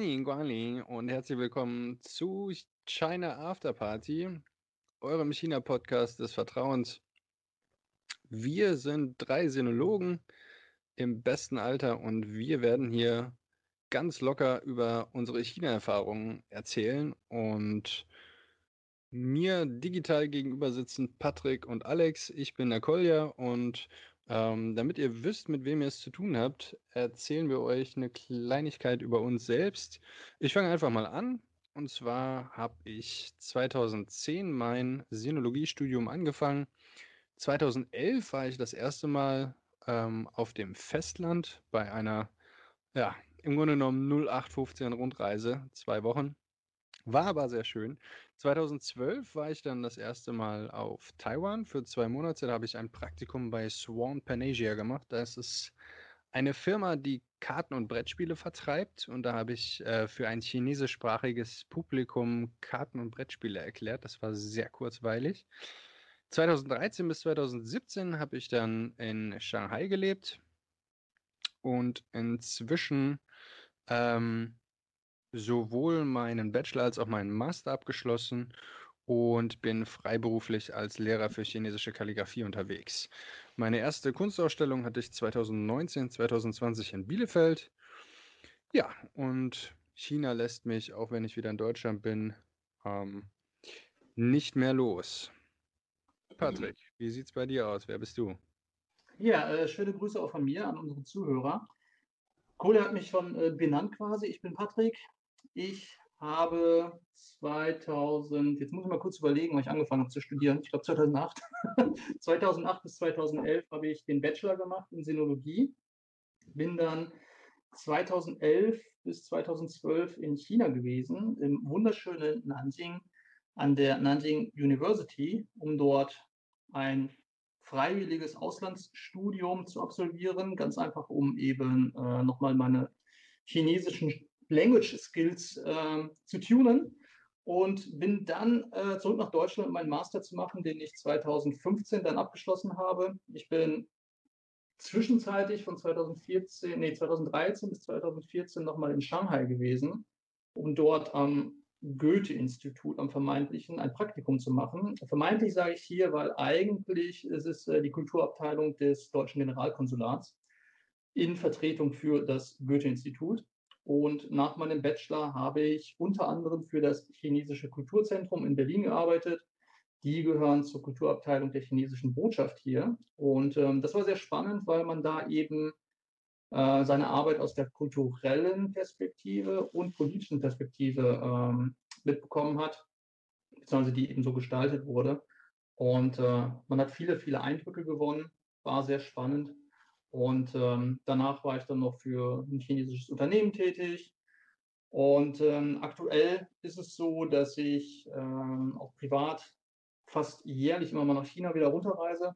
Hallo, 欢迎光临 und herzlich willkommen zu China After Party, eurem China-Podcast des Vertrauens. Wir sind drei Sinologen im besten Alter und wir werden hier ganz locker über unsere China-Erfahrungen erzählen und mir digital gegenüber sitzen Patrick und Alex. Ich bin der Kolja und ähm, damit ihr wisst, mit wem ihr es zu tun habt, erzählen wir euch eine Kleinigkeit über uns selbst. Ich fange einfach mal an. Und zwar habe ich 2010 mein Sinologiestudium angefangen. 2011 war ich das erste Mal ähm, auf dem Festland bei einer, ja, im Grunde genommen 0815 Rundreise, zwei Wochen. War aber sehr schön. 2012 war ich dann das erste Mal auf Taiwan für zwei Monate. Da habe ich ein Praktikum bei Swan Panasia gemacht. Das ist eine Firma, die Karten- und Brettspiele vertreibt. Und da habe ich äh, für ein chinesischsprachiges Publikum Karten- und Brettspiele erklärt. Das war sehr kurzweilig. 2013 bis 2017 habe ich dann in Shanghai gelebt. Und inzwischen ähm, sowohl meinen Bachelor als auch meinen Master abgeschlossen und bin freiberuflich als Lehrer für chinesische Kalligrafie unterwegs. Meine erste Kunstausstellung hatte ich 2019, 2020 in Bielefeld. Ja, und China lässt mich, auch wenn ich wieder in Deutschland bin, ähm, nicht mehr los. Patrick, wie sieht es bei dir aus? Wer bist du? Ja, äh, schöne Grüße auch von mir an unsere Zuhörer. Kohle hat mich schon äh, benannt quasi. Ich bin Patrick, ich habe 2000, jetzt muss ich mal kurz überlegen, weil ich angefangen habe zu studieren. Ich glaube 2008. 2008 bis 2011 habe ich den Bachelor gemacht in Sinologie. Bin dann 2011 bis 2012 in China gewesen, im wunderschönen Nanjing an der Nanjing University, um dort ein freiwilliges Auslandsstudium zu absolvieren, ganz einfach, um eben äh, nochmal meine chinesischen Language Skills äh, zu tunen und bin dann äh, zurück nach Deutschland, um meinen Master zu machen, den ich 2015 dann abgeschlossen habe. Ich bin zwischenzeitlich von 2014, nee, 2013 bis 2014 nochmal in Shanghai gewesen, um dort am Goethe-Institut, am vermeintlichen, ein Praktikum zu machen. Vermeintlich sage ich hier, weil eigentlich ist es äh, die Kulturabteilung des deutschen Generalkonsulats in Vertretung für das Goethe-Institut. Und nach meinem Bachelor habe ich unter anderem für das Chinesische Kulturzentrum in Berlin gearbeitet. Die gehören zur Kulturabteilung der chinesischen Botschaft hier. Und ähm, das war sehr spannend, weil man da eben äh, seine Arbeit aus der kulturellen Perspektive und politischen Perspektive ähm, mitbekommen hat, beziehungsweise die eben so gestaltet wurde. Und äh, man hat viele, viele Eindrücke gewonnen, war sehr spannend. Und ähm, danach war ich dann noch für ein chinesisches Unternehmen tätig. Und ähm, aktuell ist es so, dass ich ähm, auch privat fast jährlich immer mal nach China wieder runterreise,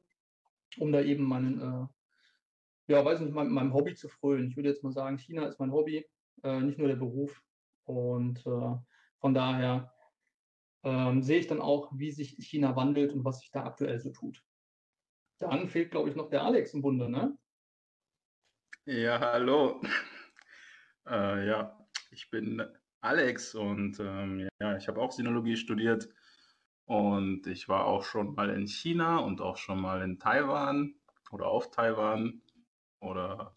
um da eben meinen, äh, ja, weiß nicht, meinem, meinem Hobby zu frönen. Ich würde jetzt mal sagen, China ist mein Hobby, äh, nicht nur der Beruf. Und äh, von daher ähm, sehe ich dann auch, wie sich China wandelt und was sich da aktuell so tut. Dann fehlt, glaube ich, noch der Alex im Bunde, ne? Ja, hallo. Äh, ja, ich bin Alex und ähm, ja, ich habe auch Sinologie studiert und ich war auch schon mal in China und auch schon mal in Taiwan oder auf Taiwan oder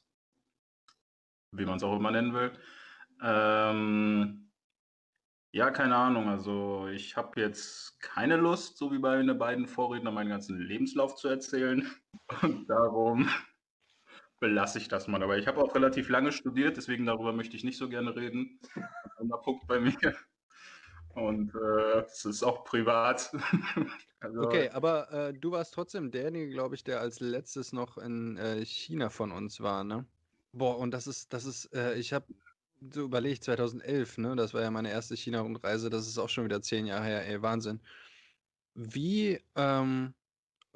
wie man es auch immer nennen will. Ähm, ja, keine Ahnung. Also ich habe jetzt keine Lust, so wie bei den beiden Vorrednern, meinen ganzen Lebenslauf zu erzählen. Und darum belasse ich das mal. Aber ich habe auch relativ lange studiert, deswegen darüber möchte ich nicht so gerne reden. Ein Punkt bei mir. Und äh, es ist auch privat. also, okay, aber äh, du warst trotzdem derjenige, glaube ich, der als letztes noch in äh, China von uns war, ne? Boah, und das ist, das ist, äh, ich habe so überlegt, 2011, ne? Das war ja meine erste China-Rundreise, das ist auch schon wieder zehn Jahre her, ey, Wahnsinn. Wie, ähm,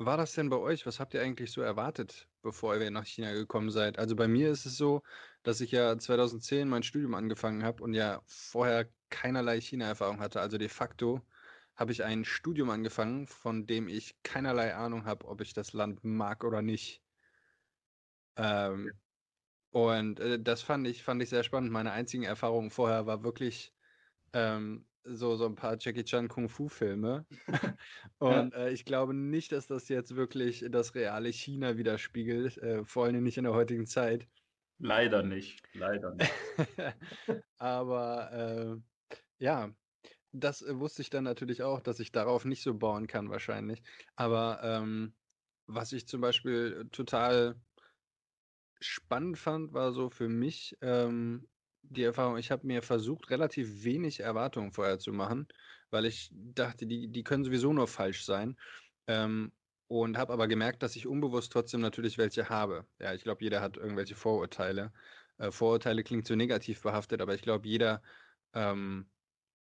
war das denn bei euch? Was habt ihr eigentlich so erwartet, bevor ihr nach China gekommen seid? Also bei mir ist es so, dass ich ja 2010 mein Studium angefangen habe und ja vorher keinerlei China-Erfahrung hatte. Also de facto habe ich ein Studium angefangen, von dem ich keinerlei Ahnung habe, ob ich das Land mag oder nicht. Ähm, Und äh, das fand ich, fand ich sehr spannend. Meine einzigen Erfahrungen vorher war wirklich ähm, so, so ein paar Jackie Chan Kung-Fu-Filme. Und äh, ich glaube nicht, dass das jetzt wirklich das reale China widerspiegelt, äh, vor allem nicht in der heutigen Zeit. Leider nicht, leider nicht. Aber äh, ja, das äh, wusste ich dann natürlich auch, dass ich darauf nicht so bauen kann wahrscheinlich. Aber ähm, was ich zum Beispiel total spannend fand, war so für mich ähm, die Erfahrung, ich habe mir versucht, relativ wenig Erwartungen vorher zu machen, weil ich dachte, die, die können sowieso nur falsch sein. Ähm, und habe aber gemerkt, dass ich unbewusst trotzdem natürlich welche habe. Ja, ich glaube, jeder hat irgendwelche Vorurteile. Äh, Vorurteile klingt so negativ behaftet, aber ich glaube, jeder ähm,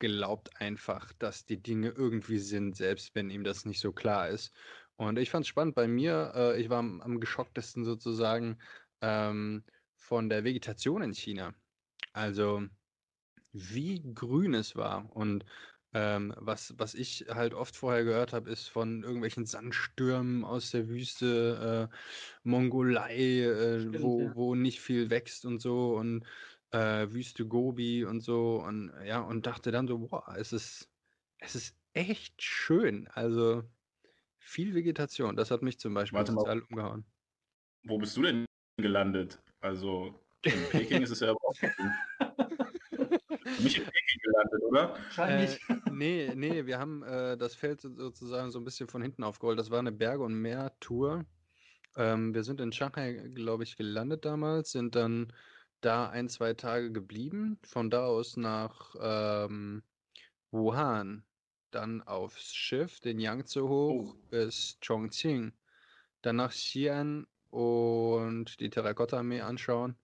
glaubt einfach, dass die Dinge irgendwie sind, selbst wenn ihm das nicht so klar ist. Und ich fand es spannend bei mir, äh, ich war am, am geschocktesten sozusagen ähm, von der Vegetation in China. Also wie grün es war. Und ähm, was, was ich halt oft vorher gehört habe, ist von irgendwelchen Sandstürmen aus der Wüste, äh, Mongolei, äh, Stimmt, wo, ja. wo nicht viel wächst und so und äh, Wüste Gobi und so und ja, und dachte dann so, boah, es ist, es ist echt schön. Also viel Vegetation. Das hat mich zum Beispiel Warte mal, total umgehauen. wo bist du denn gelandet? Also in Peking ist es ja überhaupt nicht. Nicht in Peking gelandet, oder? Äh, Wahrscheinlich. nee, nee, wir haben äh, das Feld so- sozusagen so ein bisschen von hinten aufgerollt. Das war eine Berge- und Meer-Tour. Ähm, wir sind in Shanghai, glaube ich, gelandet damals, sind dann da ein, zwei Tage geblieben. Von da aus nach ähm, Wuhan, dann aufs Schiff, den Yangtze hoch Oh, bis Chongqing, dann nach Xi'an und die Terrakotta-Armee anschauen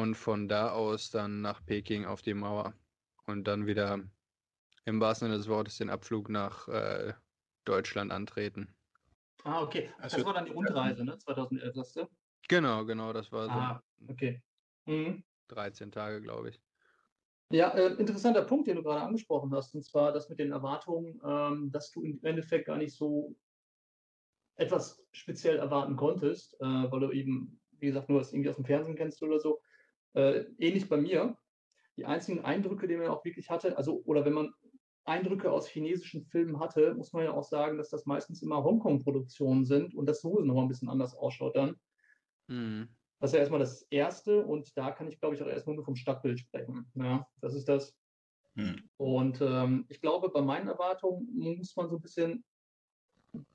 und von da aus dann nach Peking auf die Mauer und dann wieder im wahrsten Sinne des Wortes den Abflug nach äh, Deutschland antreten. Ah, okay. das Das hört war dann die Rundreise, ne? 2011, sagst du? Genau, genau, das war so Ah, okay. Mhm. 13 Tage, glaube ich. Ja, äh, interessanter Punkt, den du gerade angesprochen hast, und zwar das mit den Erwartungen, ähm, dass du im Endeffekt gar nicht so etwas speziell erwarten konntest, äh, weil du eben, wie gesagt, nur das irgendwie aus dem Fernsehen kennst oder so. Äh, ähnlich bei mir. Die einzigen Eindrücke, die man auch wirklich hatte, also, oder wenn man Eindrücke aus chinesischen Filmen hatte, muss man ja auch sagen, dass das meistens immer Hongkong-Produktionen sind und das sowieso nochmal ein bisschen anders ausschaut dann. Mhm. Das ist ja erstmal das Erste und da kann ich, glaube ich, auch erstmal nur vom Stadtbild sprechen. Ja, das ist das. hm. Und ähm, ich glaube, bei meinen Erwartungen muss man so ein bisschen,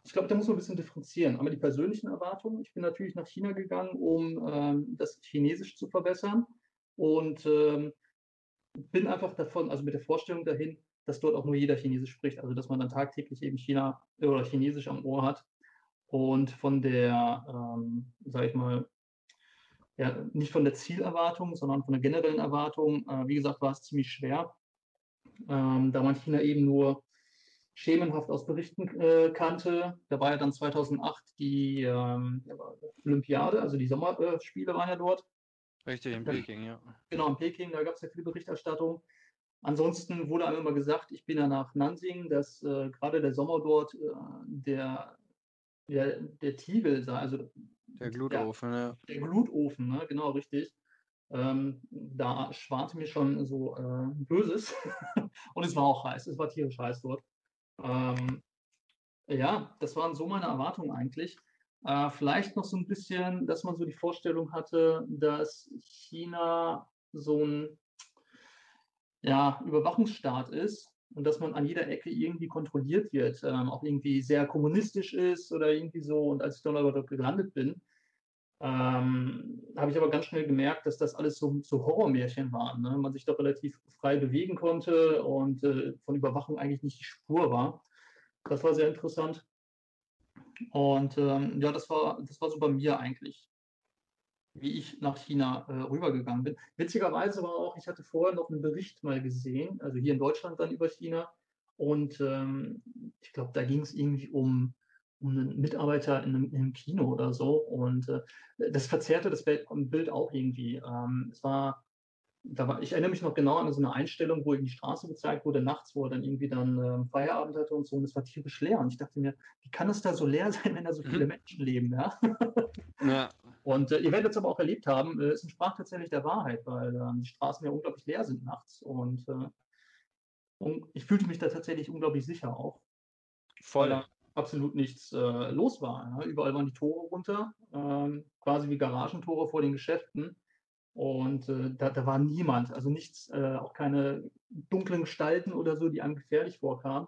ich glaube, da muss man ein bisschen differenzieren. Einmal die persönlichen Erwartungen. Ich bin natürlich nach China gegangen, um ähm, das Chinesisch zu verbessern und ähm, bin einfach davon, also mit der Vorstellung dahin, dass dort auch nur jeder Chinesisch spricht, also dass man dann tagtäglich eben China oder Chinesisch am Ohr hat. Und von der, ähm, sag ich mal, ja, nicht von der Zielerwartung, sondern von der generellen Erwartung, äh, wie gesagt, war es ziemlich schwer, ähm, da man China eben nur schemenhaft aus Berichten äh, kannte. Da war ja dann 2008 die ähm, Olympiade, also die Sommerspiele waren ja dort. Richtig, in. Peking, ja. Genau, in Peking, da gab es ja viel Berichterstattung. Ansonsten wurde einem immer gesagt, ich bin ja nach Nanjing, dass äh, gerade der Sommer dort äh, der, der, der Tiegel sei, also Der Glutofen, ja. der Glutofen, ne? genau richtig. Ähm, da schwante mir schon so äh, Böses. Und es war auch heiß, es war tierisch heiß dort. Ähm, ja, das waren so meine Erwartungen eigentlich. Äh, vielleicht noch so ein bisschen, dass man so die Vorstellung hatte, dass China so ein ja, Überwachungsstaat ist und dass man an jeder Ecke irgendwie kontrolliert wird, ähm, auch irgendwie sehr kommunistisch ist oder irgendwie so. Und als ich dann aber dort gelandet bin, ähm, habe ich aber ganz schnell gemerkt, dass das alles so, so Horrormärchen waren. Ne? Man sich doch relativ frei bewegen konnte und äh, von Überwachung eigentlich nicht die Spur war. Das war sehr interessant. Und ähm, ja, das war, das war so bei mir eigentlich, wie ich nach China äh, rübergegangen bin. Witzigerweise war auch, ich hatte vorher noch einen Bericht mal gesehen, also hier in Deutschland dann über China. Und ähm, ich glaube, da ging es irgendwie um, um einen Mitarbeiter in einem, in einem Kino oder so. Und äh, das verzerrte das Bild, auch irgendwie. Ähm, es war, da war, ich erinnere mich noch genau an so eine Einstellung, wo ihm die Straße gezeigt wurde, nachts, wo er dann irgendwie dann äh, Feierabend hatte und so. Und es war tierisch leer. Und ich dachte mir, wie kann es da so leer sein, wenn da so viele Menschen leben, ja? Ja, Und äh, ihr werdet es aber auch erlebt haben, äh, es entsprach tatsächlich der Wahrheit, weil äh, die Straßen ja unglaublich leer sind nachts. Und, äh, und ich fühlte mich da tatsächlich unglaublich sicher auch. Voll. Da absolut nichts äh, los war. Ja. Überall waren die Tore runter, ähm, quasi wie Garagentore vor den Geschäften. Und äh, da, da war niemand, also nichts, äh, auch keine dunklen Gestalten oder so, die einem gefährlich vorkamen.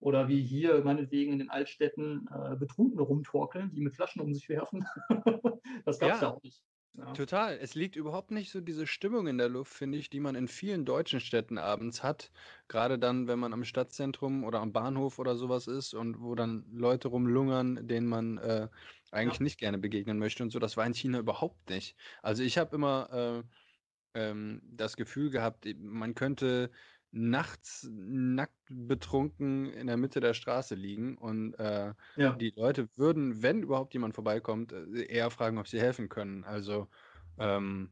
Oder wie hier meinetwegen in den Altstädten äh, Betrunkene rumtorkeln, die mit Flaschen um sich werfen. das gab es ja. ja auch nicht. Ja. Total. Es liegt überhaupt nicht so diese Stimmung in der Luft, finde ich, die man in vielen deutschen Städten abends hat. Gerade dann, wenn man am Stadtzentrum oder am Bahnhof oder sowas ist und wo dann Leute rumlungern, denen man äh, eigentlich ja. nicht gerne begegnen möchte und so. Das war in China überhaupt nicht. Also ich habe immer äh, ähm, das Gefühl gehabt, man könnte nachts nackt betrunken in der Mitte der Straße liegen und äh, ja. die Leute würden, wenn überhaupt jemand vorbeikommt, äh, eher fragen, ob sie helfen können. Also ähm,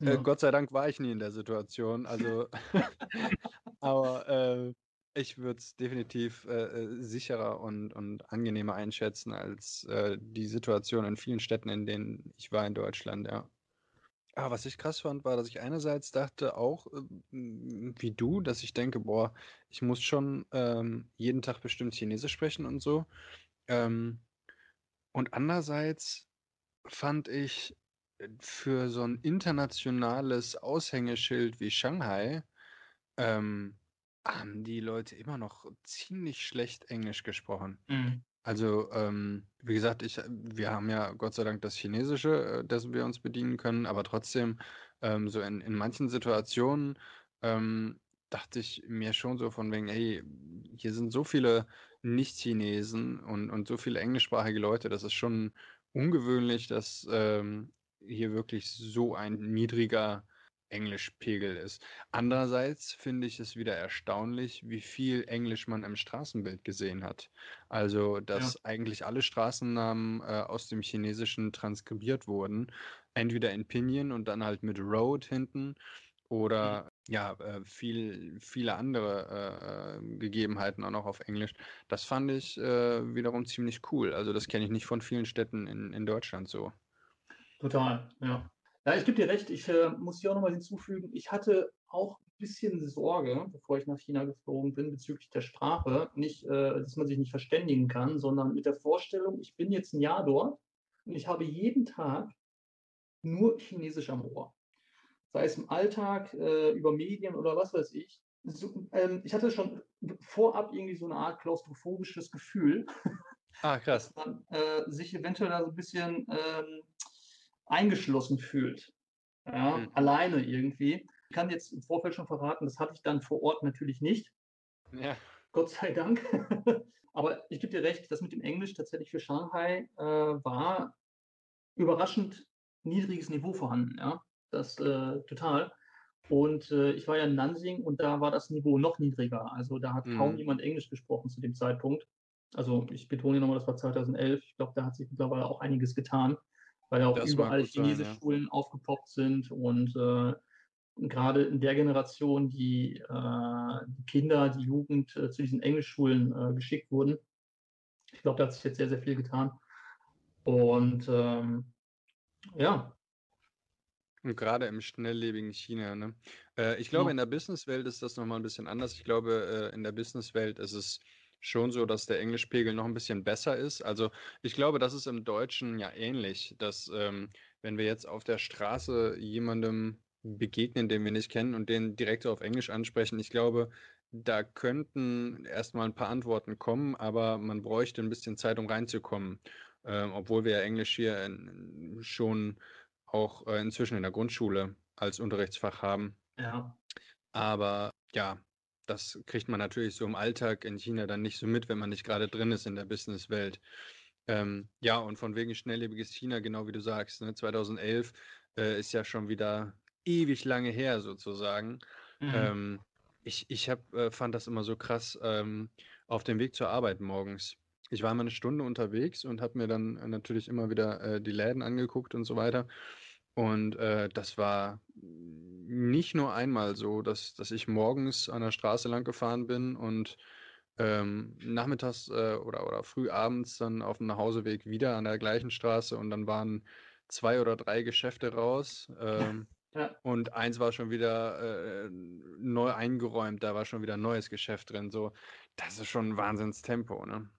äh, ja. äh, Gott sei Dank war ich nie in der Situation. Also, aber äh, ich würde es definitiv äh, sicherer und, und angenehmer einschätzen als die Situation in vielen Städten, in denen ich war in Deutschland, ja. Ah, was ich krass fand, war, dass ich einerseits dachte auch, ähm, wie du, dass ich denke, boah, ich muss schon ähm, jeden Tag bestimmt Chinesisch sprechen und so. Ähm, und andererseits fand ich äh, für so ein internationales Aushängeschild wie Shanghai, ähm, haben die Leute immer noch ziemlich schlecht Englisch gesprochen. Mhm. Also, ähm, wie gesagt, ich, wir haben ja Gott sei Dank das Chinesische, äh, dessen wir uns bedienen können, aber trotzdem, ähm, so in, in manchen Situationen ähm, dachte ich mir schon so von wegen, hey, hier sind so viele Nicht-Chinesen und, und so viele englischsprachige Leute, das ist schon ungewöhnlich, dass ähm, hier wirklich so ein niedriger Englischpegel ist. Andererseits finde ich es wieder erstaunlich, wie viel Englisch man im Straßenbild gesehen hat. Also, dass ja. eigentlich alle Straßennamen äh, aus dem Chinesischen transkribiert wurden, entweder in Pinyin und dann halt mit Road hinten oder mhm. ja, äh, viel, viele andere äh, Gegebenheiten auch noch auf Englisch. Das fand ich äh, wiederum ziemlich cool. Also, das kenne ich nicht von vielen Städten in, in Deutschland so. Total, ja. Ja, ich gebe dir recht, ich äh, muss hier auch nochmal hinzufügen, ich hatte auch ein bisschen Sorge, bevor ich nach China geflogen bin, bezüglich der Sprache. Nicht, äh, dass man sich nicht verständigen kann, sondern mit der Vorstellung, ich bin jetzt ein Jahr dort und ich habe jeden Tag nur Chinesisch am Ohr. Sei es im Alltag, äh, über Medien oder was weiß ich. So, ähm, ich hatte schon vorab irgendwie so eine Art klaustrophobisches Gefühl. Ah, krass. Dass man äh, sich eventuell da so ein bisschen ähm, eingeschlossen fühlt. Ja, mhm. Alleine irgendwie. Ich kann jetzt im Vorfeld schon verraten, das hatte ich dann vor Ort natürlich nicht. Ja. Gott sei Dank. Aber ich gebe dir recht, das mit dem Englisch tatsächlich für Shanghai äh, war überraschend niedriges Niveau vorhanden. Ja, das äh, total. Und äh, ich war ja in Nansing und da war das Niveau noch niedriger. Also da hat mhm. kaum jemand Englisch gesprochen zu dem Zeitpunkt. Also ich betone nochmal, das war 2011. Ich glaube, da hat sich mittlerweile auch einiges getan weil ja auch das überall chinesische Schulen ja. aufgepoppt sind und äh, gerade in der Generation die, äh, die Kinder, die Jugend äh, zu diesen Englischschulen äh, geschickt wurden. Ich glaube, da hat sich jetzt sehr, sehr viel getan. Und ähm, ja. Und gerade im schnelllebigen China. Ne? Äh, ich glaube, ja. in der Businesswelt ist das nochmal ein bisschen anders. Ich glaube, äh, in der Businesswelt ist es schon so, dass der Englischpegel noch ein bisschen besser ist. Also ich glaube, das ist im Deutschen ja ähnlich, dass ähm, wenn wir jetzt auf der Straße jemandem begegnen, den wir nicht kennen und den direkt auf Englisch ansprechen, ich glaube, da könnten erstmal ein paar Antworten kommen, aber man bräuchte ein bisschen Zeit, um reinzukommen. Ähm, obwohl wir ja Englisch hier in, schon auch äh, inzwischen in der Grundschule als Unterrichtsfach haben. Ja. Aber ja, das kriegt man natürlich so im Alltag in China dann nicht so mit, wenn man nicht gerade drin ist in der Businesswelt. Ähm, ja, und von wegen schnelllebiges China, genau wie du sagst, ne, 2011 äh, ist ja schon wieder ewig lange her sozusagen. Mhm. Ähm, ich ich hab, äh, fand das immer so krass ähm, auf dem Weg zur Arbeit morgens. Ich war immer eine Stunde unterwegs und habe mir dann natürlich immer wieder äh, die Läden angeguckt und so weiter. Und äh, das war nicht nur einmal so, dass, dass ich morgens an der Straße lang gefahren bin und ähm, nachmittags äh, oder, oder früh abends dann auf dem Nachhauseweg wieder an der gleichen Straße und dann waren zwei oder drei Geschäfte raus. Ähm, ja. Und eins war schon wieder äh, neu eingeräumt, da war schon wieder ein neues Geschäft drin. So, das ist schon ein Wahnsinnstempo, ne?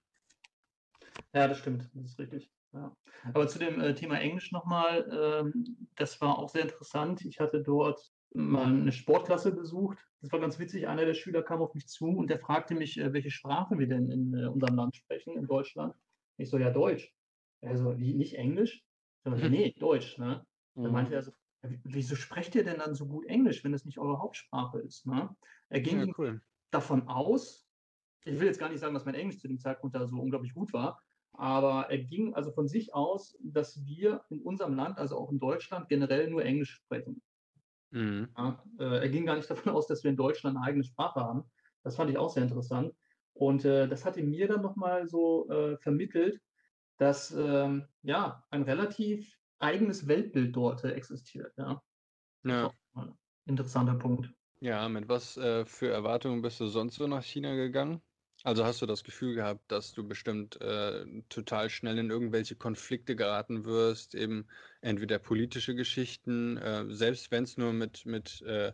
Ja, das stimmt, das ist richtig. Ja. Aber zu dem äh, Thema Englisch nochmal, ähm, das war auch sehr interessant. Ich hatte dort mal eine Sportklasse besucht. Das war ganz witzig. Einer der Schüler kam auf mich zu und der fragte mich, äh, welche Sprache wir denn in äh, unserem Land sprechen, in Deutschland. Ich so, ja, Deutsch. Er so, wie, nicht Englisch? So, mhm. nee, Deutsch. Ne? Mhm. Dann meinte er so, wieso sprecht ihr denn dann so gut Englisch, wenn es nicht eure Hauptsprache ist? Ne? Er ging ja, cool. davon aus, ich will jetzt gar nicht sagen, dass mein Englisch zu dem Zeitpunkt da so unglaublich gut war, aber er ging also von sich aus, dass wir in unserem Land, also auch in Deutschland, generell nur Englisch sprechen. Mhm. Ja, äh, er ging gar nicht davon aus, dass wir in Deutschland eine eigene Sprache haben. Das fand ich auch sehr interessant. Und äh, das hat ihm mir dann nochmal so äh, vermittelt, dass ähm, ja ein relativ eigenes Weltbild dort äh, existiert. Ja. ja. Interessanter Punkt. Ja, mit was äh, für Erwartungen bist du sonst so nach China gegangen? Also hast du das Gefühl gehabt, dass du bestimmt äh, total schnell in irgendwelche Konflikte geraten wirst, eben entweder politische Geschichten, äh, selbst wenn es nur mit, mit äh,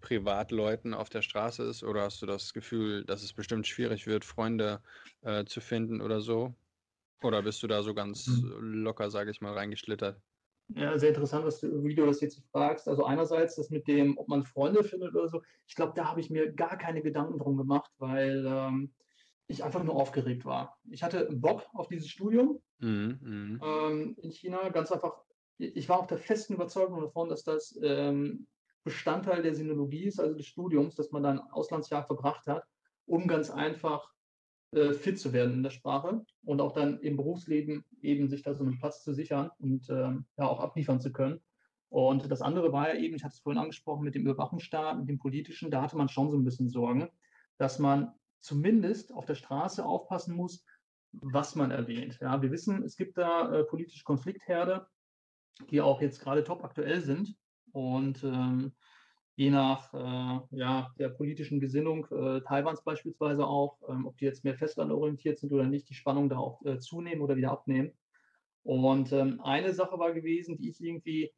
Privatleuten auf der Straße ist, oder hast du das Gefühl, dass es bestimmt schwierig wird, Freunde äh, zu finden oder so? Oder bist du da so ganz mhm. locker, sage ich mal, reingeschlittert? Ja, sehr interessant, was du, wie du das jetzt fragst. Also einerseits das mit dem, ob man Freunde findet oder so. Ich glaube, da habe ich mir gar keine Gedanken drum gemacht, weil ähm, ich einfach nur aufgeregt war. Ich hatte Bock auf dieses Studium mhm, mhm. ähm, in China. Ganz einfach, ich war auch der festen Überzeugung davon, dass das ähm, Bestandteil der Sinologie ist, also des Studiums, dass man da ein Auslandsjahr verbracht hat, um ganz einfach äh, fit zu werden in der Sprache und auch dann im Berufsleben eben sich da so einen Platz zu sichern und ähm, ja auch abliefern zu können. Und das andere war ja eben, ich hatte es vorhin angesprochen, mit dem Überwachungsstaat, mit dem politischen, da hatte man schon so ein bisschen Sorgen, dass man zumindest auf der Straße aufpassen muss, was man erwähnt. Ja, wir wissen, es gibt da äh, politische Konfliktherde, die auch jetzt gerade top aktuell sind. Und ähm, je nach äh, ja, der politischen Gesinnung äh, Taiwans beispielsweise auch, ähm, ob die jetzt mehr festlandorientiert sind oder nicht, die Spannung da auch äh, zunehmen oder wieder abnehmen. Und ähm, eine Sache war gewesen, die ich irgendwie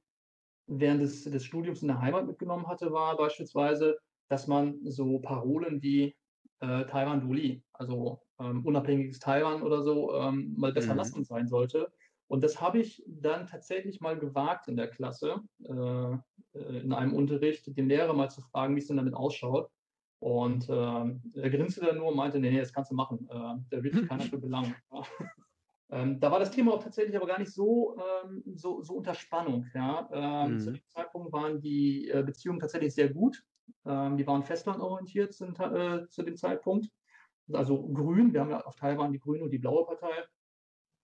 während des, des Studiums in der Heimat mitgenommen hatte, war beispielsweise, dass man so Parolen wie äh, Taiwan Duli, also ähm, unabhängiges Taiwan oder so, ähm, mal besser mhm. lassen sein sollte. Und das habe ich dann tatsächlich mal gewagt in der Klasse, äh, äh, in einem Unterricht, den Lehrer mal zu fragen, wie es denn damit ausschaut. Und äh, er grinste dann nur und meinte, nee, nee, das kannst du machen. Äh, da wird sich keiner für belangen. ähm, da war das Thema auch tatsächlich aber gar nicht so, ähm, so, so unter Spannung. Ja? Ähm, mhm. Zu dem Zeitpunkt waren die äh, Beziehungen tatsächlich sehr gut. Ähm, die waren festlandorientiert sind, äh, zu dem Zeitpunkt. Also grün, wir haben ja auf Taiwan die grüne und die blaue Partei.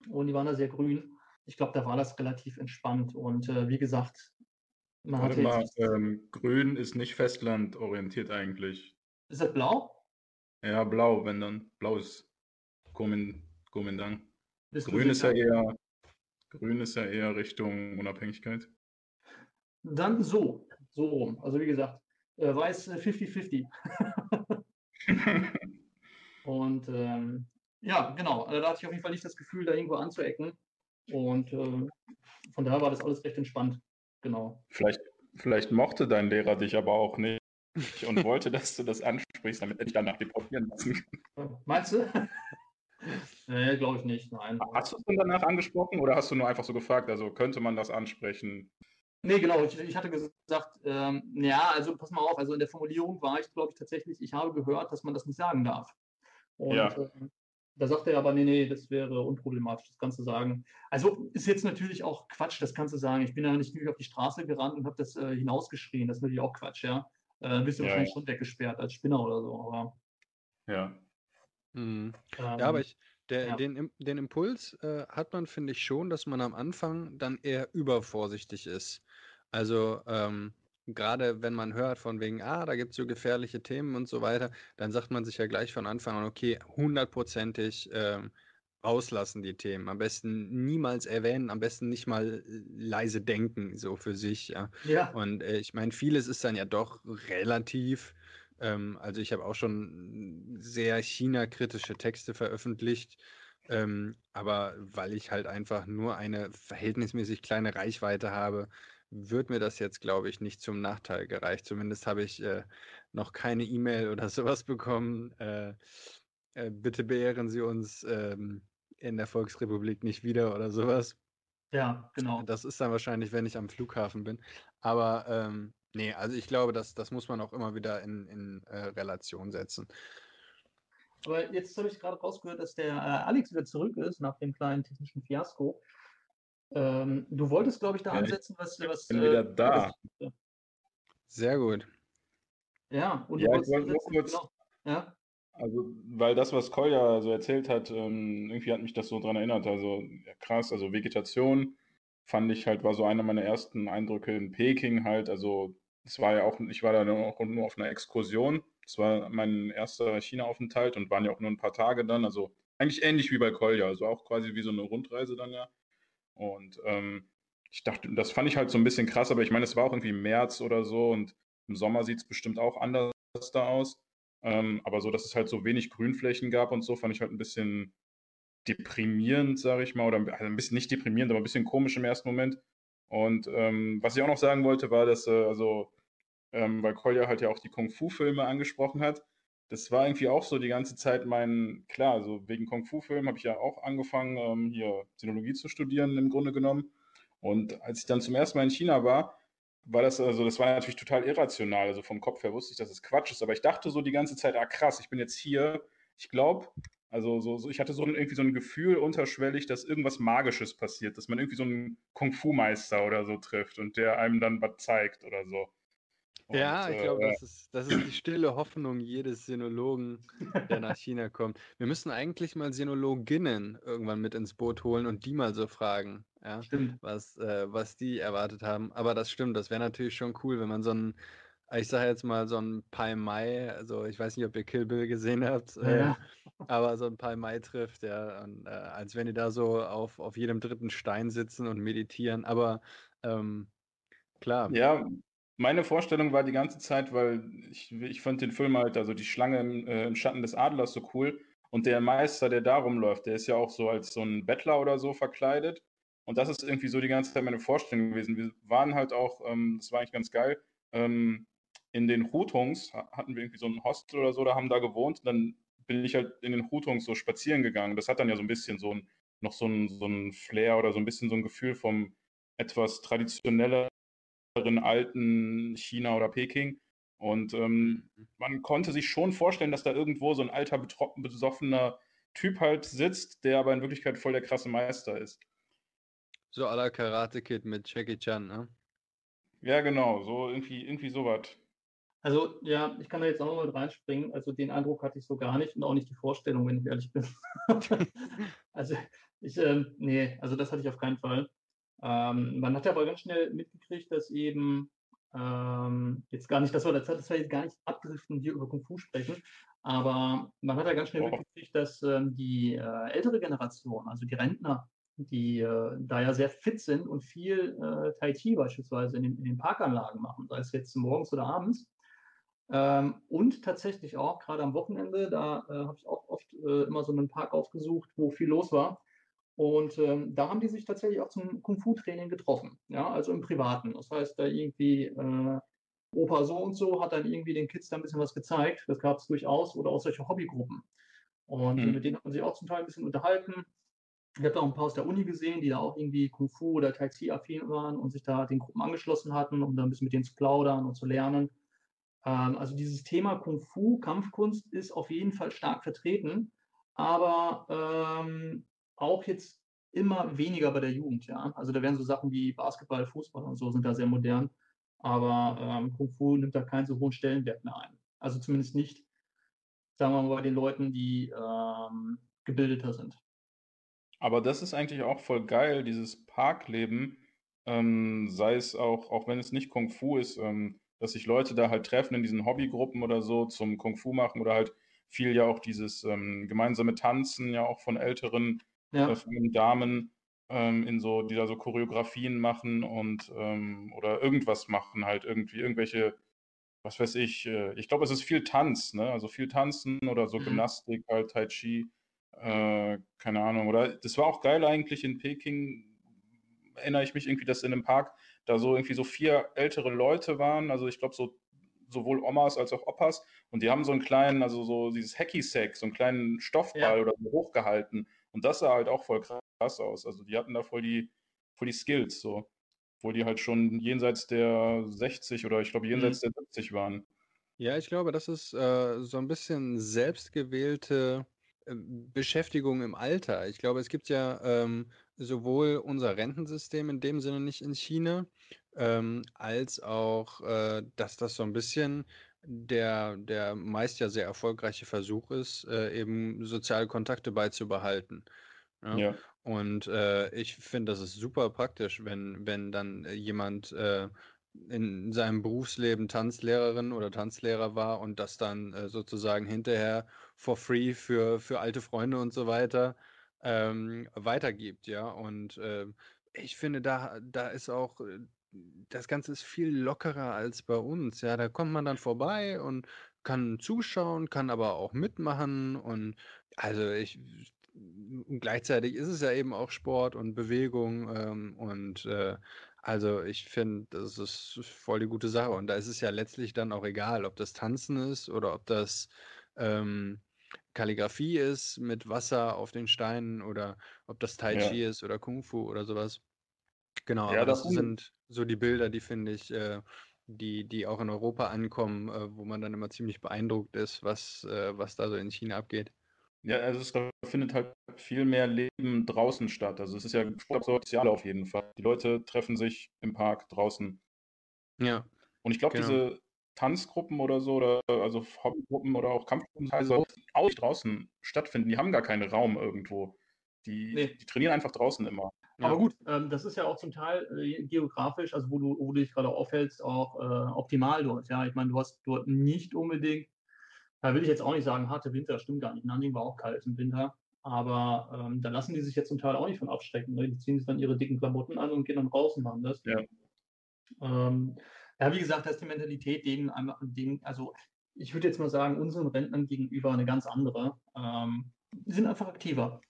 Und die waren da sehr grün ich glaube, da war das relativ entspannt. Und äh, wie gesagt, man Warte mal, ähm, grün ist nicht festlandorientiert eigentlich. Ist das blau? Ja, blau, wenn dann. Blau ist Kuomintang. Grün ist ja eher Grün ist ja eher Richtung Unabhängigkeit. Dann so, so rum. Also wie gesagt, äh, weiß 50-50. Äh, Und ähm, ja, genau. Also da hatte ich auf jeden Fall nicht das Gefühl, da irgendwo anzuecken. Und äh, von daher war das alles recht entspannt. Genau. Vielleicht, vielleicht mochte dein Lehrer dich aber auch nicht und wollte, dass du das ansprichst, damit er dich danach deportieren lassen kann. Meinst du? nee, glaube ich nicht. Nein. Hast du es dann danach angesprochen oder hast du nur einfach so gefragt? Also könnte man das ansprechen? Nee, genau. Ich, ich hatte gesagt, ähm, ja, also pass mal auf, also in der Formulierung war ich, glaube ich, tatsächlich, ich habe gehört, dass man das nicht sagen darf. Und ja. äh, da sagt er aber, nee, nee, das wäre unproblematisch, das kannst du sagen. Also ist jetzt natürlich auch Quatsch, das kannst du sagen. Ich bin ja nicht auf die Straße gerannt und habe das äh, hinausgeschrien. Das ist natürlich auch Quatsch, ja. Äh, bist du ja, wahrscheinlich ja. schon weggesperrt als Spinner oder so, aber. Ja. Mhm. Ähm, ja, aber ich, der, ja. den, den Impuls äh, hat man, finde ich, schon, dass man am Anfang dann eher übervorsichtig ist. Also, ähm, gerade wenn man hört von wegen, ah, da gibt es so gefährliche Themen und so weiter, dann sagt man sich ja gleich von Anfang an, okay, hundertprozentig ähm, rauslassen die Themen. Am besten niemals erwähnen, am besten nicht mal leise denken, so für sich. Ja. ja. Und äh, ich meine, vieles ist dann ja doch relativ Ähm, also ich habe auch schon sehr China-kritische Texte veröffentlicht, ähm, aber weil ich halt einfach nur eine verhältnismäßig kleine Reichweite habe, wird mir das jetzt, glaube ich, nicht zum Nachteil gereicht. Zumindest habe ich äh, noch keine E-Mail oder sowas bekommen. Äh, äh, bitte beehren Sie uns ähm, in der Volksrepublik nicht wieder oder sowas. Ja, genau. Das ist dann wahrscheinlich, wenn ich am Flughafen bin. Aber ähm, nee, also ich glaube, das, das muss man auch immer wieder in, in äh, Relation setzen. Aber jetzt habe ich gerade rausgehört, dass der äh, Alex wieder zurück ist nach dem kleinen technischen Fiasko. Ähm, du wolltest, glaube ich, da Ja, ansetzen, was. was bin äh, wieder da. Sehr gut. Ja, und du Ja, ich wolltest wollte nur kurz- genau. Ja, Also, weil das, was Kolja so erzählt hat, ähm, irgendwie hat mich das so dran erinnert. Also, ja, krass, also Vegetation fand ich halt, war so einer meiner ersten Eindrücke in Peking halt. Also, es war ja auch, ich war da auch nur auf einer Exkursion. Das war mein erster China-Aufenthalt und waren ja auch nur ein paar Tage dann. Also, eigentlich ähnlich wie bei Kolja, also auch quasi wie so eine Rundreise dann ja. Und ähm, ich dachte, das fand ich halt so ein bisschen krass, aber ich meine, es war auch irgendwie März oder so und im Sommer sieht es bestimmt auch anders da aus. Ähm, aber so, dass es halt so wenig Grünflächen gab und so, fand ich halt ein bisschen deprimierend, sage ich mal, oder also ein bisschen nicht deprimierend, aber ein bisschen komisch im ersten Moment. Und ähm, was ich auch noch sagen wollte, war, dass, äh, also, ähm, weil Kolja halt ja auch die Kung-Fu-Filme angesprochen hat, das war irgendwie auch so die ganze Zeit mein, klar, also wegen Kung-Fu-Filmen habe ich ja auch angefangen, ähm, hier Sinologie zu studieren im Grunde genommen. Und als ich dann zum ersten Mal in China war, war das, also das war natürlich total irrational. Also vom Kopf her wusste ich, dass es Quatsch ist, aber ich dachte so die ganze Zeit, ah krass, ich bin jetzt hier. Ich glaube, also so, so, ich hatte so ein, irgendwie so ein Gefühl unterschwellig, dass irgendwas Magisches passiert, dass man irgendwie so einen Kung-Fu-Meister oder so trifft und der einem dann was zeigt oder so. Ja, Und, ich glaube, äh, das ist, das ist die stille Hoffnung jedes Sinologen, der nach China kommt. Wir müssen eigentlich mal Sinologinnen irgendwann mit ins Boot holen und die mal so fragen, ja, was, äh, was die erwartet haben. Aber das stimmt, das wäre natürlich schon cool, wenn man so ein, ich sage jetzt mal so ein Pai Mai, also ich weiß nicht, ob ihr Kill Bill gesehen habt, Ja, äh, aber so ein Pai Mai trifft, ja, und, äh, als wenn die da so auf, auf jedem dritten Stein sitzen und meditieren. Aber ähm, klar. Ja, meine Vorstellung war die ganze Zeit, weil ich, ich fand den Film halt, also die Schlange im, äh, im Schatten des Adlers so cool. Und der Meister, der da rumläuft, der ist ja auch so als so ein Bettler oder so verkleidet. Und das ist irgendwie so die ganze Zeit meine Vorstellung gewesen. Wir waren halt auch, ähm, das war eigentlich ganz geil, ähm, in den Hutungs ha- hatten wir irgendwie so ein Hostel oder so, da haben da gewohnt. Und dann bin ich halt in den Hutungs so spazieren gegangen. Das hat dann ja so ein bisschen so ein, noch so ein, so ein Flair oder so ein bisschen so ein Gefühl vom etwas traditionelleren alten China oder Peking. Und ähm, man konnte sich schon vorstellen, dass da irgendwo so ein alter, betro- besoffener Typ halt sitzt, der aber in Wirklichkeit voll der krasse Meister ist. So à la Karate Kid mit Jackie Chan, ne? Ja, genau, so irgendwie, irgendwie sowas. Also, ja, ich kann da jetzt auch noch mit reinspringen. Also, den Eindruck hatte ich so gar nicht und auch nicht die Vorstellung, wenn ich ehrlich bin. also, ich, ähm, nee, also das hatte ich auf keinen Fall. Ähm, man hat ja aber ganz schnell mitgekriegt, dass eben ähm, jetzt gar nicht, dass wir, dass wir jetzt gar nicht abdriften und hier über Kung Fu sprechen, aber man hat ja ganz schnell Doch. mitgekriegt, dass ähm, die äh, ältere Generation, also die Rentner, die äh, da ja sehr fit sind und viel äh, Tai Chi beispielsweise in den, in den Parkanlagen machen, sei es jetzt morgens oder abends. Ähm, und tatsächlich auch, gerade am Wochenende, da äh, habe ich auch oft äh, immer so einen Park aufgesucht, wo viel los war. Und ähm, da haben die sich tatsächlich auch zum Kung-Fu-Training getroffen, ja, also im Privaten. Das heißt, da irgendwie äh, Opa so und so hat dann irgendwie den Kids da ein bisschen was gezeigt. Das gab es durchaus oder auch solche Hobbygruppen. Und Mhm. mit denen hat man sich auch zum Teil ein bisschen unterhalten. Ich habe da auch ein paar aus der Uni gesehen, die da auch irgendwie Kung Fu oder Tai Chi affin waren und sich da den Gruppen angeschlossen hatten, um da ein bisschen mit denen zu plaudern und zu lernen. Ähm, also dieses Thema Kung Fu, Kampfkunst ist auf jeden Fall stark vertreten, aber ähm, auch jetzt immer weniger bei der Jugend, ja. Also da werden so Sachen wie Basketball, Fußball und so sind da sehr modern, aber ähm, Kung Fu nimmt da keinen so hohen Stellenwert mehr ein. Also zumindest nicht, sagen wir mal, bei den Leuten, die ähm, gebildeter sind. Aber das ist eigentlich auch voll geil, dieses Parkleben, ähm, sei es auch, auch wenn es nicht Kung Fu ist, ähm, dass sich Leute da halt treffen in diesen Hobbygruppen oder so zum Kung Fu machen oder halt viel ja auch dieses ähm, gemeinsame Tanzen ja auch von älteren Ja, äh, von den Damen ähm, in so, die da so Choreografien machen und ähm, oder irgendwas machen, halt irgendwie irgendwelche was weiß ich, äh, ich glaube, es ist viel Tanz, ne? Also viel Tanzen oder so Mhm. Gymnastik, halt Tai Chi, äh, keine Ahnung. Oder das war auch geil eigentlich in Peking, erinnere ich mich irgendwie, dass in einem Park da so irgendwie so vier ältere Leute waren. Also ich glaube, so sowohl Omas als auch Opas. Und die haben so einen kleinen, also so dieses Hacky-Sack, so einen kleinen Stoffball Ja. oder so hochgehalten. Und das sah halt auch voll krass aus. Also die hatten da voll die, voll die Skills, so. Obwohl die halt schon jenseits der 60 oder ich glaube Mhm. jenseits der 70 waren. Ja, ich glaube, das ist äh, so ein bisschen selbstgewählte äh, Beschäftigung im Alter. Ich glaube, es gibt ja ähm, sowohl unser Rentensystem in dem Sinne nicht in China, ähm, als auch, äh, dass das so ein bisschen der, der meist ja sehr erfolgreiche Versuch ist, äh, eben soziale Kontakte beizubehalten. Ja? Ja. Und äh, ich finde, das ist super praktisch, wenn, wenn dann äh, jemand äh, in seinem Berufsleben Tanzlehrerin oder Tanzlehrer war und das dann äh, sozusagen hinterher for free für, für alte Freunde und so weiter ähm, weitergibt, ja. Und äh, ich finde, da, da ist auch, äh, das Ganze ist viel lockerer als bei uns, ja. Da kommt man dann vorbei und kann zuschauen, kann aber auch mitmachen und also ich gleichzeitig ist es ja eben auch Sport und Bewegung ähm, und äh, also ich finde, das ist voll die gute Sache. Und da ist es ja letztlich dann auch egal, ob das Tanzen ist oder ob das ähm, Kalligrafie ist mit Wasser auf den Steinen oder ob das Tai Ja. Chi ist oder Kung Fu oder sowas. Genau, Ja, aber das sind so die Bilder, die finde ich, äh, die, die auch in Europa ankommen, äh, wo man dann immer ziemlich beeindruckt ist, was, äh, was da so in China abgeht. Ja, also es findet halt viel mehr Leben draußen statt. Also es ist ja sozial auf jeden Fall. Die Leute treffen sich im Park draußen. Ja, Und ich glaube, Genau. diese Tanzgruppen oder so, oder also Hobbygruppen oder auch Kampfgruppen teilweise auch draußen stattfinden. Die haben gar keinen Raum irgendwo. Die, Nee. die trainieren einfach draußen immer. ja. Aber gut, ähm, das ist ja auch zum Teil äh, geografisch, also wo du, wo du dich gerade aufhältst, auch äh, optimal dort. Ja, ich meine, du hast dort nicht unbedingt, da will ich jetzt auch nicht sagen, harte Winter, stimmt gar nicht. Nanjing war auch kalt im Winter. Aber ähm, da lassen die sich jetzt zum Teil auch nicht von abschrecken. Ne? Die ziehen sich dann ihre dicken Klamotten an und gehen dann raus und machen das. Ja. Ähm, ja, wie gesagt, das ist die Mentalität denen einfach, denen, also ich würde jetzt mal sagen, unseren Rentnern gegenüber eine ganz andere. Ähm, die sind einfach aktiver.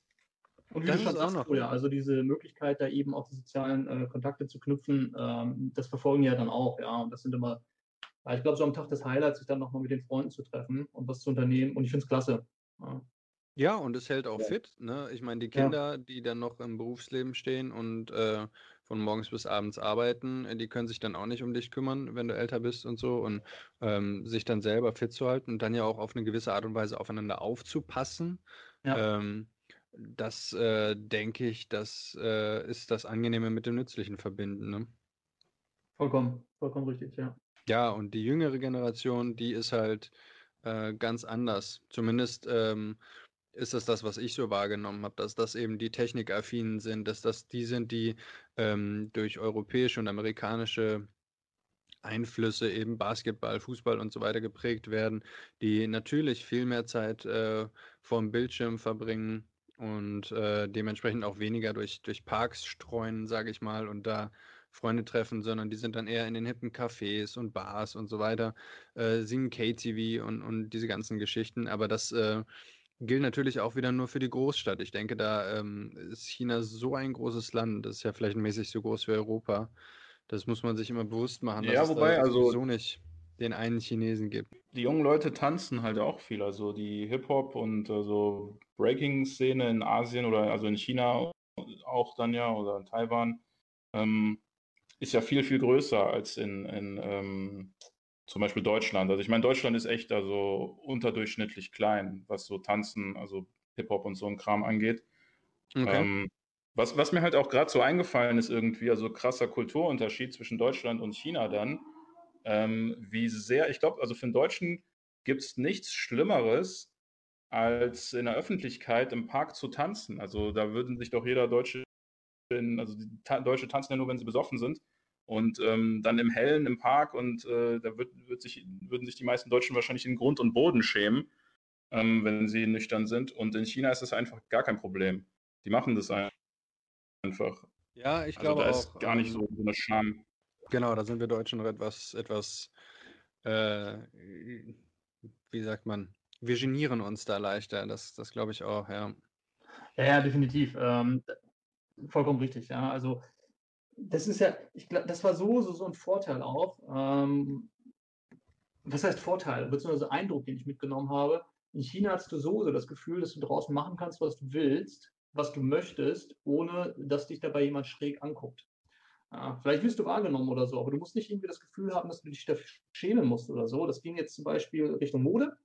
Und wie Das du schon ist auch sagst, noch- Julia, also diese Möglichkeit, da eben auch die sozialen äh, Kontakte zu knüpfen, ähm, das verfolgen ja dann auch, ja. Und das sind immer, ja, ich glaube, so am Tag des Highlights, sich dann nochmal mit den Freunden zu treffen und was zu unternehmen. Und ich finde es klasse. Ja. Ja, und es hält auch Ja. fit, ne? Ich meine, die Ja. Kinder, die dann noch im Berufsleben stehen und äh, von morgens bis abends arbeiten, äh, die können sich dann auch nicht um dich kümmern, wenn du älter bist und so und ähm, sich dann selber fit zu halten und dann ja auch auf eine gewisse Art und Weise aufeinander aufzupassen. Ja. Ähm, das äh, denke ich, das äh, ist das Angenehme mit dem Nützlichen verbinden, ne? Vollkommen, vollkommen richtig, ja. Ja, und die jüngere Generation, die ist halt äh, ganz anders. Zumindest ähm, ist das das, was ich so wahrgenommen habe, dass das eben die technikaffinen sind, dass das die sind, die ähm, durch europäische und amerikanische Einflüsse eben Basketball, Fußball und so weiter geprägt werden, die natürlich viel mehr Zeit äh, vorm Bildschirm verbringen und äh, dementsprechend auch weniger durch, durch Parks streuen, sage ich mal, und da Freunde treffen, sondern die sind dann eher in den hippen Cafés und Bars und so weiter, äh, singen KTV und, und diese ganzen Geschichten. Aber das äh, gilt natürlich auch wieder nur für die Großstadt. Ich denke, da ähm, ist China so ein großes Land, das ist ja vielleicht mäßig so groß wie Europa. Das muss man sich immer bewusst machen, Ja, wobei, also- sowieso nicht den einen Chinesen gibt. Die jungen Leute tanzen halt auch viel. Also die Hip-Hop und äh, so Breaking-Szene in Asien oder also in China auch dann ja oder in Taiwan ähm, ist ja viel, viel größer als in, in ähm, zum Beispiel Deutschland. Also ich meine, Deutschland ist echt also unterdurchschnittlich klein, was so Tanzen, also Hip-Hop und so ein Kram angeht. Okay. Ähm, was, was mir halt auch gerade so eingefallen ist, irgendwie, also krasser Kulturunterschied zwischen Deutschland und China dann, ähm, wie sehr, ich glaube, also für den Deutschen gibt es nichts Schlimmeres, als in der Öffentlichkeit im Park zu tanzen. Also da würden sich doch jeder Deutsche, in, also die Ta Deutsche tanzen ja nur, wenn sie besoffen sind. Und ähm, dann im Hellen im Park und äh, da wird, wird sich, würden sich die meisten Deutschen wahrscheinlich in Grund und Boden schämen, ähm, wenn sie nüchtern sind. Und in China ist das einfach gar kein Problem. Die machen das ein- einfach. Ja, ich Also glaube da auch. ist gar nicht ähm, so, so eine Scham. Genau, da sind wir Deutschen noch etwas, etwas äh, wie sagt man, wir genieren uns da leichter. Das, das glaube ich auch, ja. Ja, ja, definitiv. Ähm, vollkommen richtig, ja. Also das ist ja, ich glaube, das war so, so, so ein Vorteil auch. Ähm, was heißt Vorteil, beziehungsweise Eindruck, den ich mitgenommen habe. In China hast du so, so das Gefühl, dass du draußen machen kannst, was du willst, was du möchtest, ohne dass dich dabei jemand schräg anguckt. Ja, vielleicht wirst du wahrgenommen oder so, aber du musst nicht irgendwie das Gefühl haben, dass du dich dafür schämen musst oder so. Das ging jetzt zum Beispiel Richtung Mode.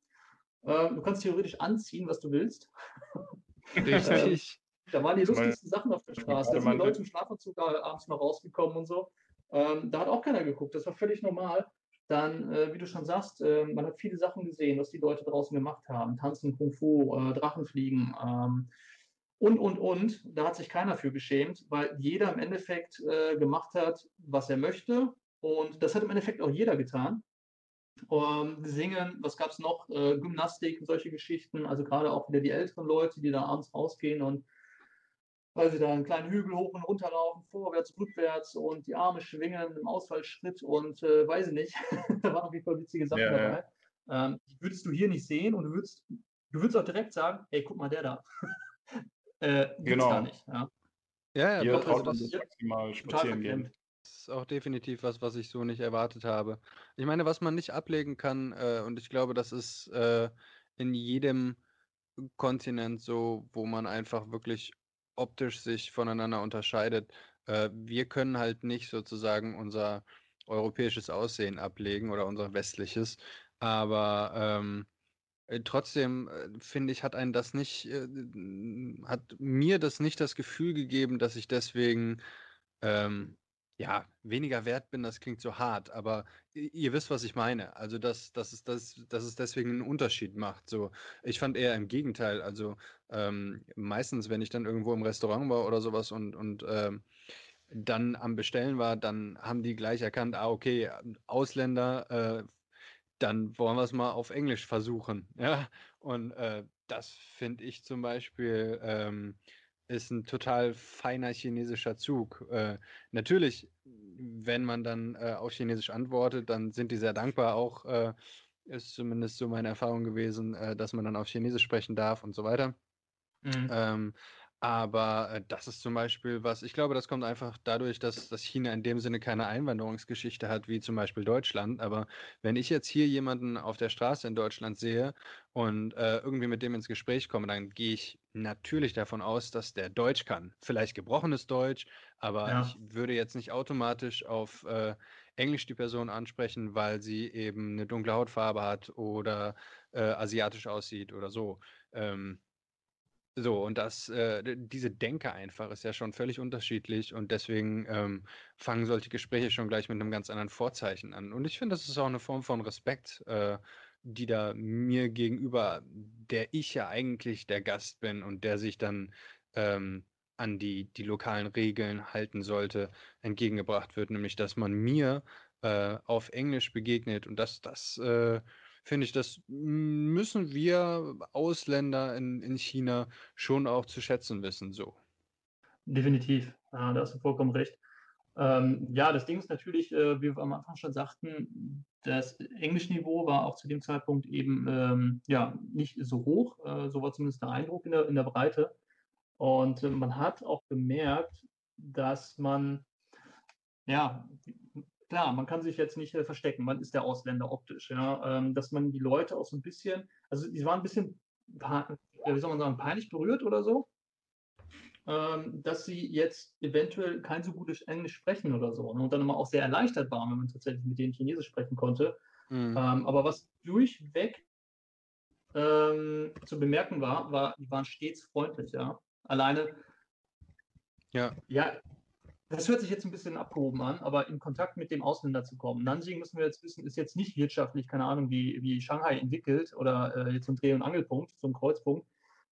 Äh, du kannst theoretisch anziehen, was du willst. Richtig. da waren die lustigsten Sachen auf der Straße. Da sind die Leute im Schlafanzug abends noch rausgekommen und so. Ähm, da hat auch keiner geguckt. Das war völlig normal. Dann, äh, wie du schon sagst, äh, man hat viele Sachen gesehen, was die Leute draußen gemacht haben. Tanzen, Kung Fu, äh, Drachenfliegen ähm, und, und, und. Da hat sich keiner für geschämt, weil jeder im Endeffekt äh, gemacht hat, was er möchte. Und das hat im Endeffekt auch jeder getan. Ähm, singen, was gab es noch? Äh, Gymnastik, solche Geschichten. Also gerade auch wieder die älteren Leute, die da abends rausgehen und weil sie da einen kleinen Hügel hoch und runter laufen, vorwärts, rückwärts und die Arme schwingen im Ausfallschritt und äh, weiß ich nicht. da waren auf jeden Fall witzige Sachen ja, dabei. Ja. Ähm, würdest du hier nicht sehen und du würdest, du würdest auch direkt sagen, hey, guck mal, der da. äh, genau. Gar nicht, ja. Ja, ja, man sich maximal spazieren gehen. Das ist auch definitiv was, was ich so nicht erwartet habe. Ich meine, was man nicht ablegen kann, äh, und ich glaube, das ist äh, in jedem Kontinent so, wo man einfach wirklich optisch sich voneinander unterscheidet. Äh, wir können halt nicht sozusagen unser europäisches Aussehen ablegen oder unser westliches, aber ähm, äh, trotzdem äh, finde ich, hat einen das nicht, äh, hat mir das nicht das Gefühl gegeben, dass ich deswegen ähm, ja, weniger wert bin, das klingt so hart, aber ihr wisst, was ich meine. Also, dass, dass, es, dass, dass es deswegen einen Unterschied macht. So, ich fand eher im Gegenteil. Also, ähm, meistens, wenn ich dann irgendwo im Restaurant war oder sowas und, und ähm, dann am Bestellen war, dann haben die gleich erkannt, ah, okay, Ausländer, äh, dann wollen wir es mal auf Englisch versuchen. Ja, und äh, das finde ich zum Beispiel. Ähm, ist ein total feiner chinesischer Zug. Äh, natürlich, wenn man dann äh, auf Chinesisch antwortet, dann sind die sehr dankbar. Auch äh, ist zumindest so meine Erfahrung gewesen, äh, dass man dann auf Chinesisch sprechen darf und so weiter. Mhm. Ähm, aber äh, das ist zum Beispiel was, ich glaube, das kommt einfach dadurch, dass, dass China in dem Sinne keine Einwanderungsgeschichte hat, wie zum Beispiel Deutschland. Aber wenn ich jetzt hier jemanden auf der Straße in Deutschland sehe und äh, irgendwie mit dem ins Gespräch komme, dann gehe ich natürlich davon aus, dass der Deutsch kann. Vielleicht gebrochenes Deutsch, aber ja. ich würde jetzt nicht automatisch auf äh, Englisch die Person ansprechen, weil sie eben eine dunkle Hautfarbe hat oder äh, asiatisch aussieht oder so. Ähm, so, und das, äh, diese Denke einfach ist ja schon völlig unterschiedlich und deswegen ähm, fangen solche Gespräche schon gleich mit einem ganz anderen Vorzeichen an. Und ich finde, das ist auch eine Form von Respekt, äh, die da mir gegenüber, der ich ja eigentlich der Gast bin und der sich dann ähm, an die, die lokalen Regeln halten sollte, entgegengebracht wird, nämlich dass man mir äh, auf Englisch begegnet und dass das äh, finde ich, das müssen wir Ausländer in, in China schon auch zu schätzen wissen. So. Definitiv, ja, da hast du vollkommen recht. Ähm, ja, das Ding ist natürlich, äh, wie wir am Anfang schon sagten, das Englischniveau war auch zu dem Zeitpunkt eben ähm, ja, nicht so hoch. Äh, so war zumindest der Eindruck in der, in der Breite. Und äh, man hat auch gemerkt, dass man, ja, klar, man kann sich jetzt nicht äh, verstecken, man ist der Ausländer optisch, ja, ähm, dass man die Leute auch so ein bisschen, also die waren ein bisschen, wie soll man sagen, peinlich berührt oder so, ähm, dass sie jetzt eventuell kein so gutes Englisch sprechen oder so ne, und dann immer auch sehr erleichtert waren, wenn man tatsächlich mit denen Chinesisch sprechen konnte. Mhm. Ähm, aber was durchweg ähm, zu bemerken war, war, die waren stets freundlich, ja. Alleine, ja, ja das hört sich jetzt ein bisschen abgehoben an, aber in Kontakt mit dem Ausländer zu kommen. Nanjing müssen wir jetzt wissen, ist jetzt nicht wirtschaftlich, keine Ahnung, wie, wie Shanghai entwickelt oder äh, jetzt ein Dreh- und Angelpunkt, so ein Kreuzpunkt,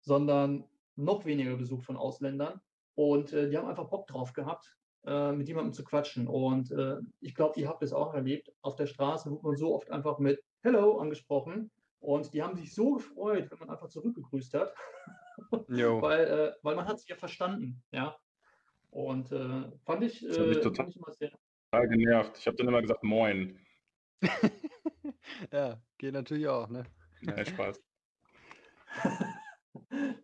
sondern noch weniger besucht von Ausländern. Und äh, die haben einfach Bock drauf gehabt, äh, mit jemandem zu quatschen. Und äh, ich glaube, ihr habt es auch erlebt. Auf der Straße wird man so oft einfach mit Hello angesprochen. Und die haben sich so gefreut, wenn man einfach zurückgegrüßt hat. weil, äh, weil man hat sich ja verstanden. Ja, und äh, fand ich, äh, total, ich immer sehr. Total genervt. Ich habe dann immer gesagt, moin. Ja, geht natürlich auch, ne? Ja, Spaß.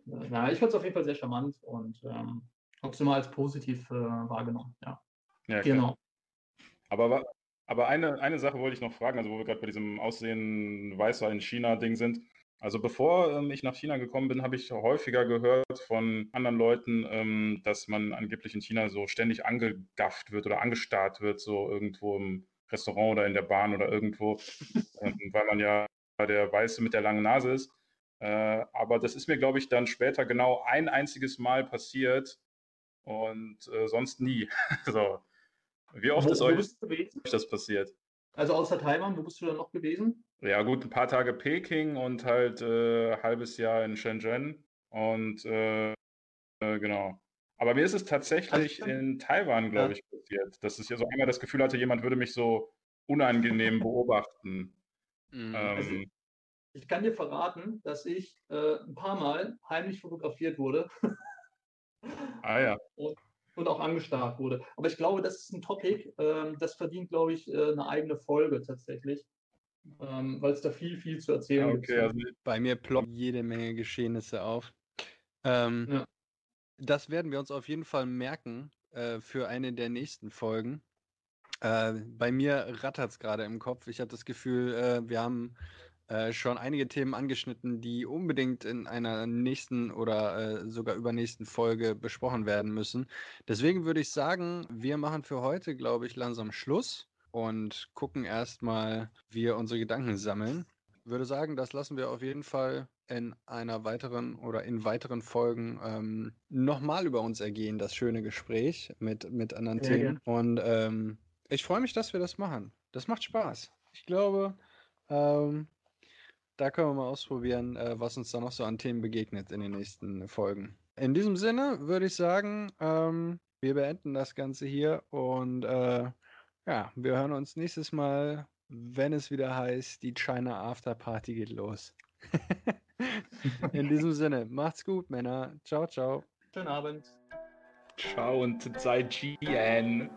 Na, ich fand es auf jeden Fall sehr charmant und ähm, habe es immer als positiv äh, wahrgenommen. Ja, Ja, genau. Aber, aber eine, eine Sache wollte ich noch fragen, also wo wir gerade bei diesem Aussehen weißer in China-Ding sind. Also bevor ähm, ich nach China gekommen bin, habe ich häufiger gehört von anderen Leuten, ähm, dass man angeblich in China so ständig angegafft wird oder angestarrt wird, so irgendwo im Restaurant oder in der Bahn oder irgendwo, ähm, weil man ja der Weiße mit der langen Nase ist. Äh, aber das ist mir, glaube ich, dann später genau ein einziges Mal passiert und äh, sonst nie. so. Wie oft Wo, ist wo euch gewesen? das passiert? Also außer Taiwan, wo bist du dann noch gewesen? Ja, gut, ein paar Tage Peking und halt äh, halbes Jahr in Shenzhen. Und äh, äh, genau. Aber mir ist es tatsächlich Also- in Taiwan, glaube Ja. ich, passiert, dass ich ja so einmal das Gefühl hatte, jemand würde mich so unangenehm beobachten. Mhm. Also- Ähm, Ich kann dir verraten, dass ich äh, ein paar Mal heimlich fotografiert wurde ah ja, und auch angestarrt wurde. Aber ich glaube, das ist ein Topic, ähm, das verdient, glaube ich, äh, eine eigene Folge tatsächlich, ähm, weil es da viel, viel zu erzählen gibt. okay, also Bei mir ploppen jede Menge Geschehnisse auf. Ähm, Ja. Das werden wir uns auf jeden Fall merken äh, für eine der nächsten Folgen. Äh, bei mir rattert es gerade im Kopf. Ich habe das Gefühl, äh, wir haben äh, schon einige Themen angeschnitten, die unbedingt in einer nächsten oder äh, sogar übernächsten Folge besprochen werden müssen. Deswegen würde ich sagen, wir machen für heute, glaube ich, langsam Schluss und gucken erstmal, wie wir unsere Gedanken sammeln. Würde sagen, das lassen wir auf jeden Fall in einer weiteren oder in weiteren Folgen ähm, nochmal über uns ergehen, das schöne Gespräch mit, mit anderen Sehr Themen. Und ähm, ich freue mich, dass wir das machen. Das macht Spaß. Ich glaube, ähm, da können wir mal ausprobieren, äh, was uns da noch so an Themen begegnet in den nächsten Folgen. In diesem Sinne würde ich sagen, ähm, wir beenden das Ganze hier und äh, ja, wir hören uns nächstes Mal, wenn es wieder heißt, die China After Party geht los. in diesem Sinne, macht's gut, Männer. Ciao, ciao. Schönen Abend. ciao und sei GN.